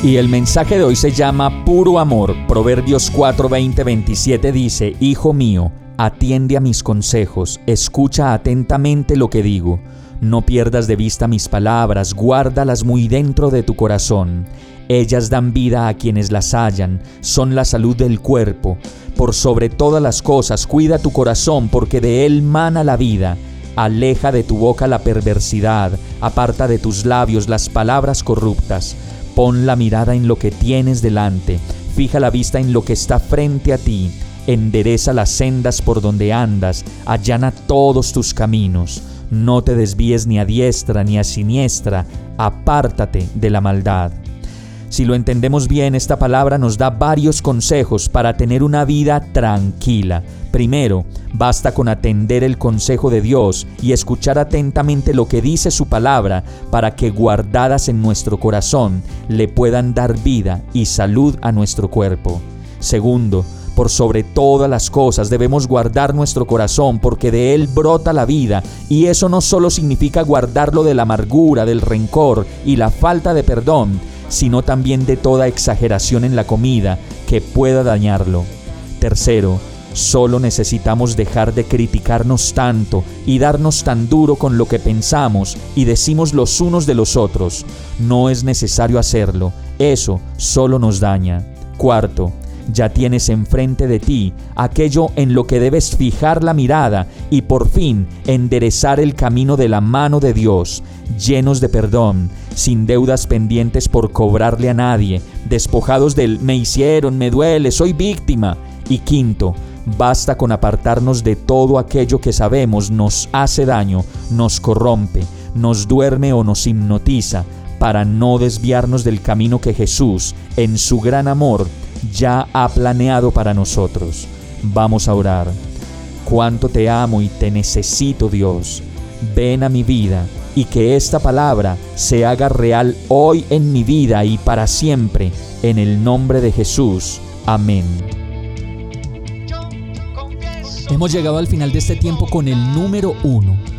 Y el mensaje de hoy se llama Puro Amor. Proverbios 4, 20, 27 dice, Hijo mío, atiende a mis consejos, escucha atentamente lo que digo. No pierdas de vista mis palabras, guárdalas muy dentro de tu corazón. Ellas dan vida a quienes las hallan, son la salud del cuerpo. Por sobre todas las cosas, cuida tu corazón, porque de él mana la vida. Aleja de tu boca la perversidad, aparta de tus labios las palabras corruptas. Pon la mirada en lo que tienes delante, fija la vista en lo que está frente a ti endereza las sendas por donde andas, allana todos tus caminos. No te desvíes ni a diestra ni a siniestra, apártate de la maldad. Si lo entendemos bien, esta palabra nos da varios consejos para tener una vida tranquila. Primero, basta con atender el consejo de Dios y escuchar atentamente lo que dice su palabra para que guardadas en nuestro corazón le puedan dar vida y salud a nuestro cuerpo. Segundo, por sobre todas las cosas debemos guardar nuestro corazón porque de él brota la vida y eso no solo significa guardarlo de la amargura, del rencor y la falta de perdón, sino también de toda exageración en la comida que pueda dañarlo. Tercero, Solo necesitamos dejar de criticarnos tanto y darnos tan duro con lo que pensamos y decimos los unos de los otros. No es necesario hacerlo, eso solo nos daña. Cuarto, ya tienes enfrente de ti aquello en lo que debes fijar la mirada y por fin enderezar el camino de la mano de Dios, llenos de perdón, sin deudas pendientes por cobrarle a nadie, despojados del me hicieron, me duele, soy víctima. Y quinto, basta con apartarnos de todo aquello que sabemos nos hace daño, nos corrompe, nos duerme o nos hipnotiza, para no desviarnos del camino que Jesús, en su gran amor, ya ha planeado para nosotros. Vamos a orar. Cuánto te amo y te necesito, Dios. Ven a mi vida y que esta palabra se haga real hoy en mi vida y para siempre, en el nombre de Jesús. Amén. Hemos llegado al final de este tiempo con el número uno